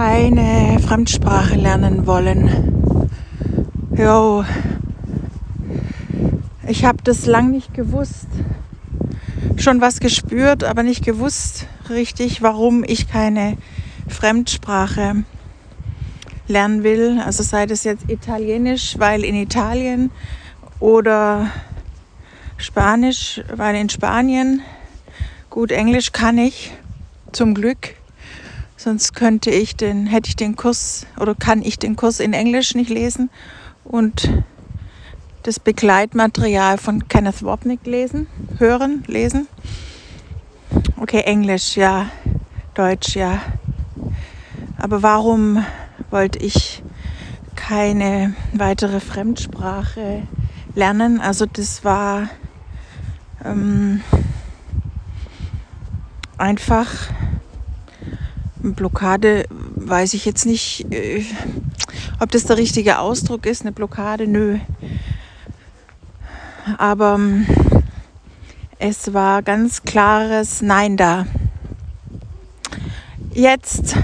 keine Fremdsprache lernen wollen. Jo, ich habe das lang nicht gewusst. Schon was gespürt, aber nicht gewusst richtig, warum ich keine Fremdsprache lernen will. Also sei das jetzt Italienisch, weil in Italien oder Spanisch, weil in Spanien. Gut, Englisch kann ich zum Glück. Sonst könnte ich den, hätte ich den Kurs oder kann ich den Kurs in Englisch nicht lesen und das Begleitmaterial von Kenneth Wapnick lesen, hören, lesen. Okay, Englisch, ja, Deutsch, ja. Aber warum wollte ich keine weitere Fremdsprache lernen? Also das war ähm, einfach Blockade weiß ich jetzt nicht, äh, ob das der richtige Ausdruck ist. Eine Blockade, nö. Aber ähm, es war ganz klares Nein da. Jetzt,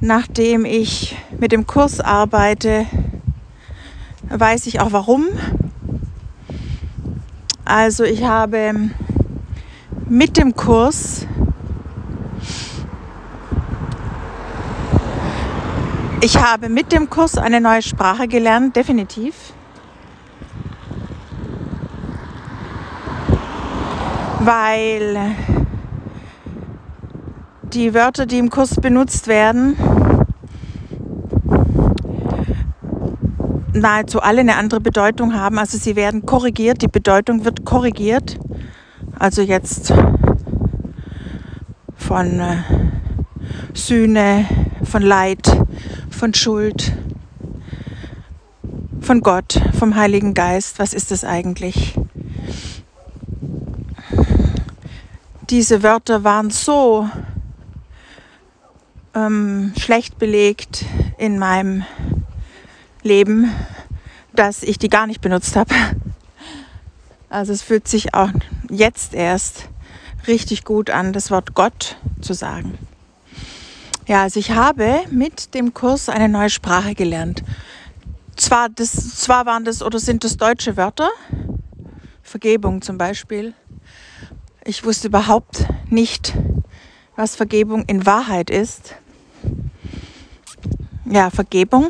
nachdem ich mit dem Kurs arbeite, weiß ich auch warum. Also ich habe mit dem Kurs Ich habe mit dem Kurs eine neue Sprache gelernt, definitiv. Weil die Wörter, die im Kurs benutzt werden, nahezu alle eine andere Bedeutung haben. Also sie werden korrigiert, die Bedeutung wird korrigiert. Also jetzt von äh, Sühne, von Leid, von Schuld, von Gott, vom Heiligen Geist. Was ist das eigentlich? Diese Wörter waren so ähm, schlecht belegt in meinem Leben, dass ich die gar nicht benutzt habe. Also es fühlt sich auch jetzt erst richtig gut an, das Wort Gott zu sagen. Ja, also ich habe mit dem Kurs eine neue Sprache gelernt. Zwar, das, zwar waren das oder sind das deutsche Wörter, Vergebung zum Beispiel. Ich wusste überhaupt nicht, was Vergebung in Wahrheit ist. Ja, Vergebung,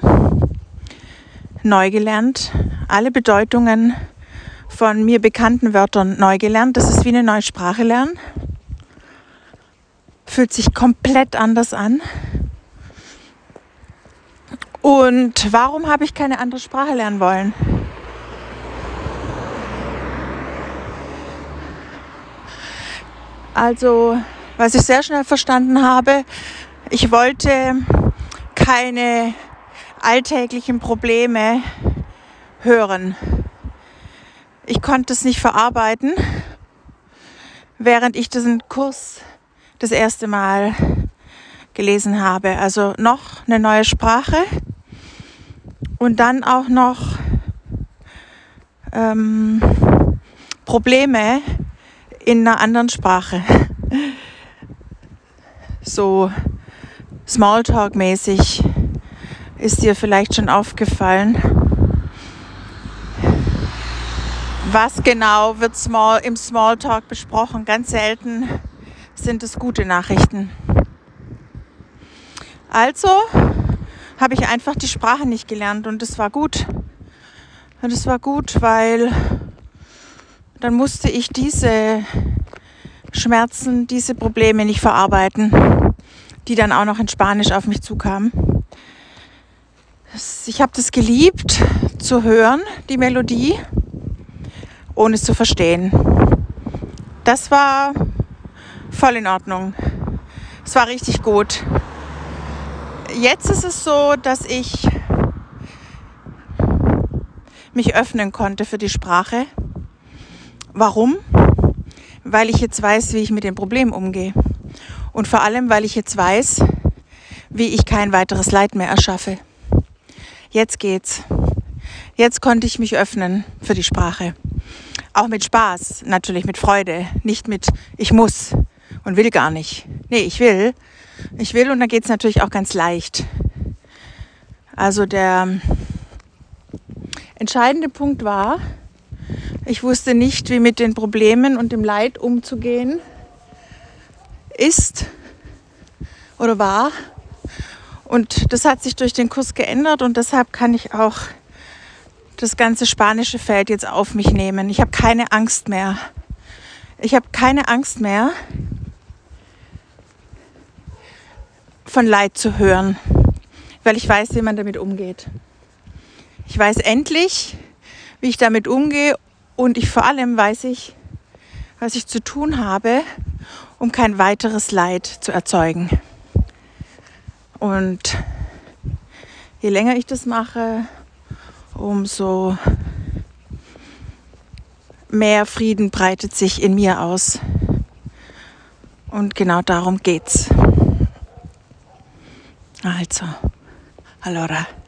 neu gelernt, alle Bedeutungen von mir bekannten Wörtern neu gelernt. Das ist wie eine neue Sprache lernen fühlt sich komplett anders an. Und warum habe ich keine andere Sprache lernen wollen? Also, was ich sehr schnell verstanden habe, ich wollte keine alltäglichen Probleme hören. Ich konnte es nicht verarbeiten, während ich diesen Kurs das erste Mal gelesen habe. Also noch eine neue Sprache und dann auch noch ähm, Probleme in einer anderen Sprache. So Smalltalk-mäßig ist dir vielleicht schon aufgefallen. Was genau wird small, im Smalltalk besprochen? Ganz selten sind es gute Nachrichten. Also habe ich einfach die Sprache nicht gelernt und es war gut. Und es war gut, weil dann musste ich diese Schmerzen, diese Probleme nicht verarbeiten, die dann auch noch in Spanisch auf mich zukamen. Ich habe das geliebt zu hören, die Melodie, ohne es zu verstehen. Das war voll in Ordnung. Es war richtig gut. Jetzt ist es so, dass ich mich öffnen konnte für die Sprache. Warum? Weil ich jetzt weiß, wie ich mit dem Problem umgehe. Und vor allem, weil ich jetzt weiß, wie ich kein weiteres Leid mehr erschaffe. Jetzt geht's. Jetzt konnte ich mich öffnen für die Sprache. Auch mit Spaß, natürlich mit Freude, nicht mit ich muss, und will gar nicht. Nee, ich will. ich will und dann geht es natürlich auch ganz leicht. Also der entscheidende Punkt war, ich wusste nicht, wie mit den Problemen und dem Leid umzugehen ist oder war. Und das hat sich durch den Kurs geändert und deshalb kann ich auch das ganze spanische Feld jetzt auf mich nehmen. Ich habe keine Angst mehr. Ich habe keine Angst mehr, von Leid zu hören, weil ich weiß, wie man damit umgeht. Ich weiß endlich, wie ich damit umgehe und ich vor allem weiß ich, was ich zu tun habe, um kein weiteres Leid zu erzeugen. Und je länger ich das mache, umso mehr Frieden breitet sich in mir aus. Und genau darum geht's. Also, allora.